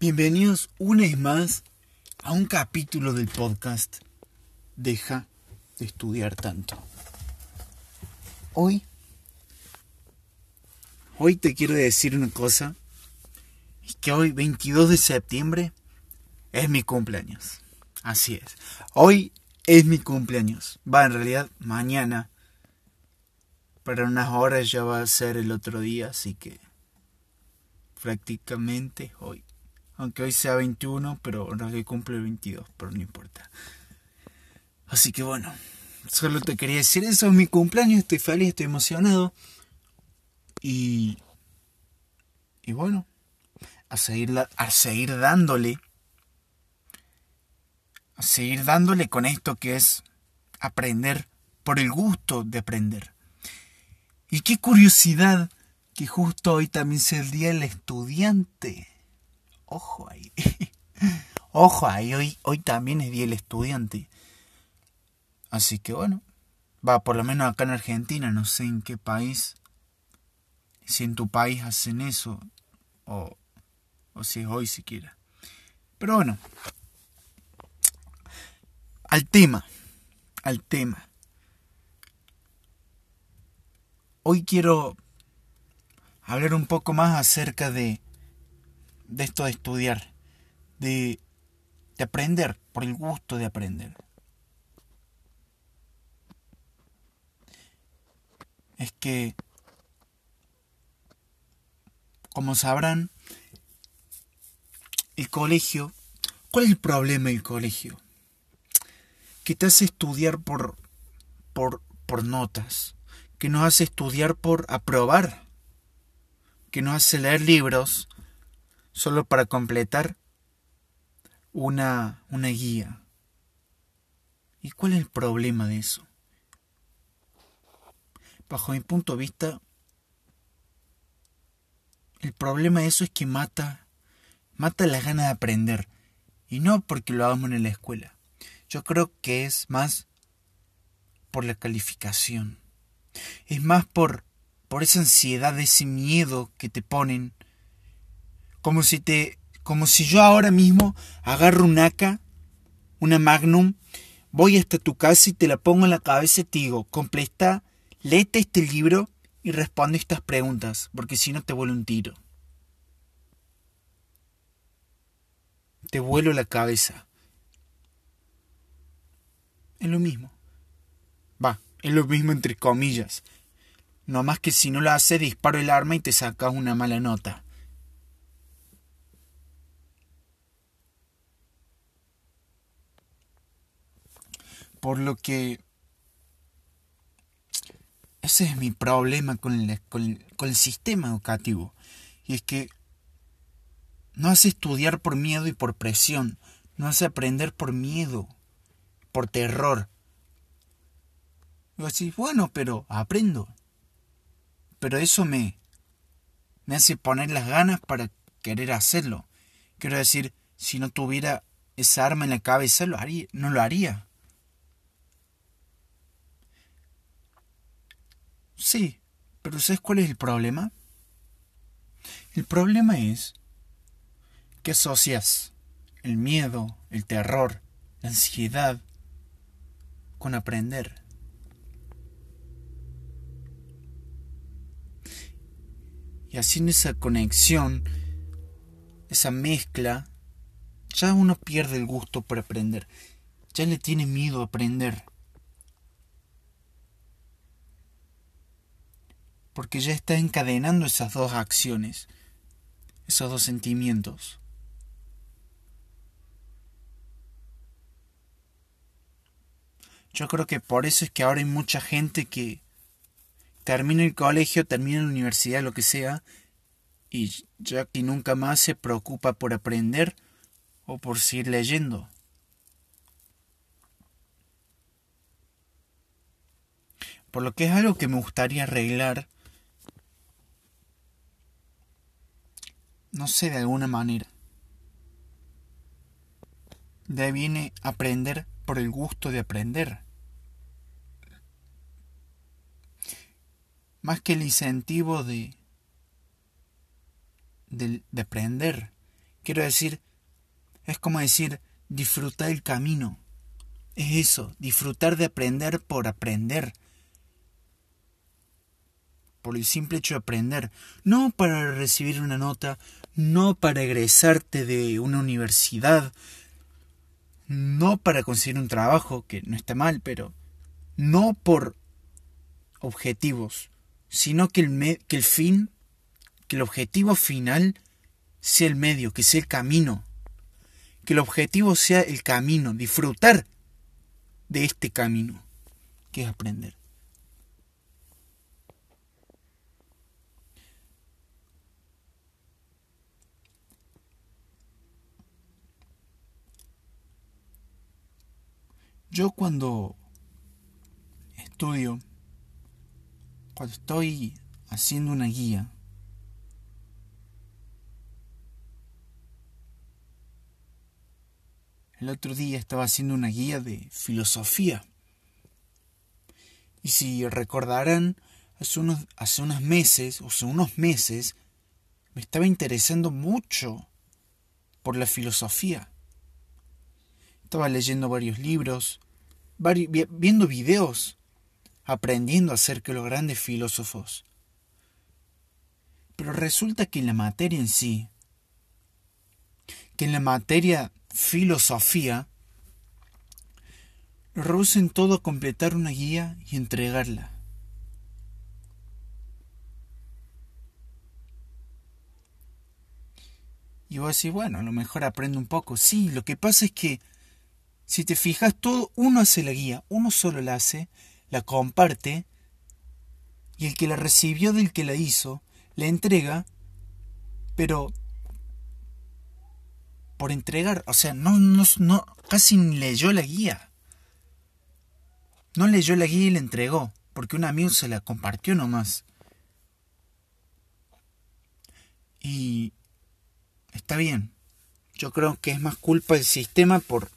Bienvenidos una vez más a un capítulo del podcast Deja de estudiar tanto. Hoy, hoy te quiero decir una cosa, es que hoy 22 de septiembre es mi cumpleaños. Así es. Hoy es mi cumpleaños. Va, en realidad mañana. Pero unas horas ya va a ser el otro día, así que prácticamente hoy. Aunque hoy sea 21, pero no que cumple el 22, pero no importa. Así que bueno, solo te quería decir eso, es mi cumpleaños, estoy feliz, estoy emocionado. Y... Y bueno, a seguir, a seguir dándole. A seguir dándole con esto que es aprender por el gusto de aprender. Y qué curiosidad que justo hoy también sea el día del estudiante. Ojo ahí. Ojo ahí, hoy, hoy también es día del estudiante. Así que bueno, va, por lo menos acá en Argentina, no sé en qué país, si en tu país hacen eso, o, o si es hoy siquiera. Pero bueno, al tema, al tema. Hoy quiero hablar un poco más acerca de de esto de estudiar, de, de aprender, por el gusto de aprender. Es que, como sabrán, el colegio, ¿cuál es el problema del colegio? Que te hace estudiar por, por, por notas, que nos hace estudiar por aprobar, que nos hace leer libros solo para completar una, una guía. ¿Y cuál es el problema de eso? Bajo mi punto de vista, el problema de eso es que mata, mata las ganas de aprender. Y no porque lo hagamos en la escuela. Yo creo que es más por la calificación. Es más por, por esa ansiedad, ese miedo que te ponen como si te como si yo ahora mismo agarro un AK, una Magnum, voy hasta tu casa y te la pongo en la cabeza y te digo, completa, léete este libro y responde estas preguntas, porque si no te vuelo un tiro. Te vuelo la cabeza. Es lo mismo. Va, es lo mismo entre comillas. No más que si no lo haces, disparo el arma y te sacas una mala nota. Por lo que ese es mi problema con el, con, el, sistema educativo. Y es que no hace estudiar por miedo y por presión. No hace aprender por miedo, por terror. Y decís, bueno, pero aprendo. Pero eso me, me hace poner las ganas para querer hacerlo. Quiero decir, si no tuviera esa arma en la cabeza, lo haría, no lo haría. Sí, pero ¿sabes cuál es el problema? El problema es que asocias el miedo, el terror, la ansiedad con aprender. Y en esa conexión, esa mezcla, ya uno pierde el gusto por aprender. Ya le tiene miedo a aprender. Porque ya está encadenando esas dos acciones, esos dos sentimientos. Yo creo que por eso es que ahora hay mucha gente que termina el colegio, termina la universidad, lo que sea, y ya que nunca más se preocupa por aprender o por seguir leyendo. Por lo que es algo que me gustaría arreglar no sé, de alguna manera. De ahí viene aprender por el gusto de aprender. Más que el incentivo de, de, de aprender, Quiero decir, es como decir, disfrutar el camino. Es eso, disfrutar de aprender por aprender. Por el simple hecho de aprender. No para recibir una nota, no para egresarte de una universidad, no para conseguir un trabajo, que no está mal, pero no por objetivos, sino que el, que el fin, que el objetivo final sea el medio, que sea el camino, que el objetivo sea el camino, disfrutar de este camino, que es aprender. Yo cuando estudio, cuando estoy haciendo una guía, el otro día estaba haciendo una guía de filosofía. Y si recordarán, hace unos, hace unos meses, o hace unos meses, me estaba interesando mucho por la filosofía. Estaba leyendo varios libros, viendo videos, aprendiendo acerca de los grandes filósofos. Pero resulta que en la materia en sí, que en la materia filosofía, reducen todo a completar una guía y entregarla. Y vos decís, bueno, a lo mejor aprendo un poco. Sí, lo que pasa es que si te fijas, todo uno hace la guía, uno solo la hace, la comparte, y el que la recibió del que la hizo, la entrega, pero por entregar, o sea, no, no, no, casi ni leyó la guía. No leyó la guía y la entregó, porque un amigo se la compartió nomás. Y está bien. Yo creo que es más culpa del sistema por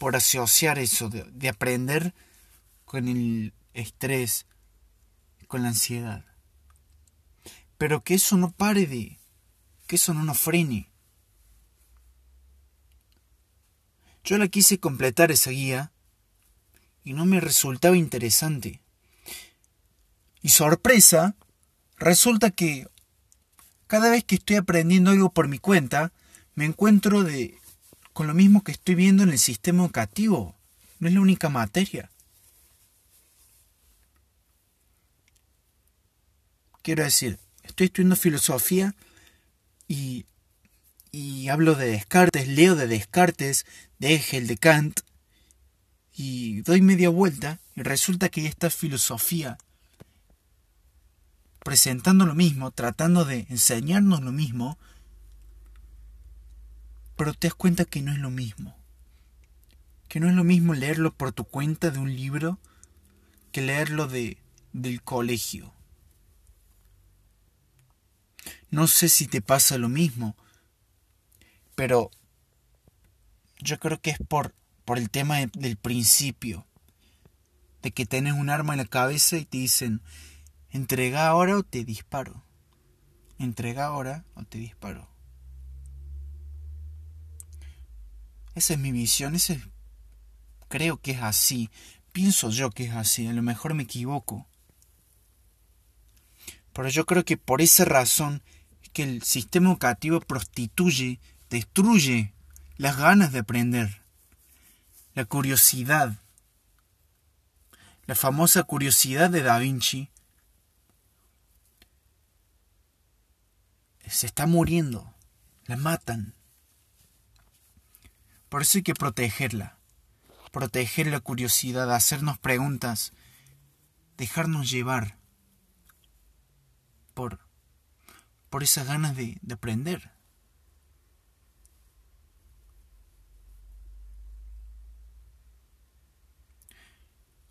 por asociar eso, de, aprender con el estrés, con la ansiedad. Pero que eso no pare de, que eso no nos frene. Yo la quise completar esa guía y no me resultaba interesante. Y sorpresa, resulta que cada vez que estoy aprendiendo algo por mi cuenta, me encuentro de con lo mismo que estoy viendo en el sistema educativo. No es la única materia. Quiero decir, estoy estudiando filosofía y, y hablo de Descartes, leo de Descartes, de Hegel, de Kant, y doy media vuelta y resulta que ya está filosofía presentando lo mismo, tratando de enseñarnos lo mismo, pero te das cuenta que no es lo mismo. Que no es lo mismo leerlo por tu cuenta de un libro que leerlo de, del colegio. No sé si te pasa lo mismo, pero yo creo que es por, por el tema del principio, de que tienes un arma en la cabeza y te dicen, entrega ahora o te disparo. Entrega ahora o te disparo. Esa es mi visión, ese creo que es así. Pienso yo que es así, a lo mejor me equivoco. Pero yo creo que por esa razón es que el sistema educativo prostituye, destruye las ganas de aprender, la curiosidad. La famosa curiosidad de Da Vinci se está muriendo, la matan. Por eso hay que protegerla. Proteger la curiosidad, hacernos preguntas, dejarnos llevar por, por esas ganas de, de aprender.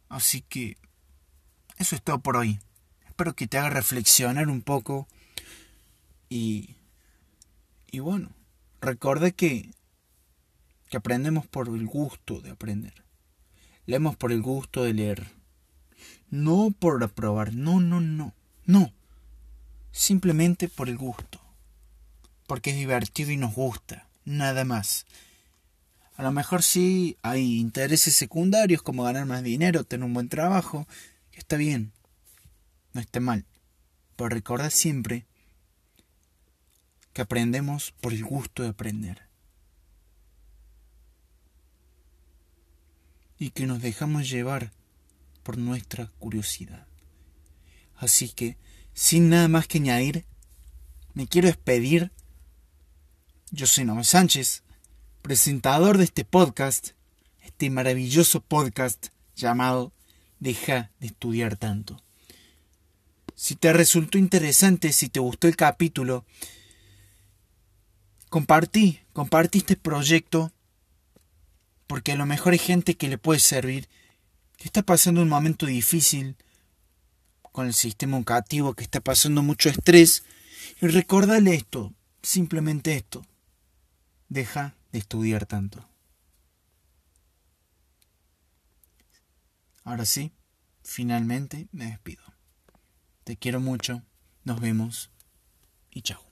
Así que eso es todo por hoy. Espero que te haga reflexionar un poco y, y bueno, recuerda que que aprendemos por el gusto de aprender. Leemos por el gusto de leer. No por aprobar, no, no, no, no. Simplemente por el gusto. Porque es divertido y nos gusta. nada más. A lo mejor sí hay intereses secundarios como ganar más dinero, tener un buen trabajo, está bien, no está mal. Pero recordad siempre que aprendemos por el gusto de aprender. Y que nos dejamos llevar por nuestra curiosidad. Así que, sin nada más que añadir, me quiero despedir. Yo soy Noé Sánchez, presentador de este podcast, este maravilloso podcast llamado Deja de estudiar tanto. Si te resultó interesante, si te gustó el capítulo, compartí, compartí este proyecto, porque a lo mejor hay gente que le puede servir, que está pasando un momento difícil con el sistema educativo, que está pasando mucho estrés, y recordale esto, simplemente esto, deja de estudiar tanto. Ahora sí, finalmente me despido. Te quiero mucho, nos vemos y chao.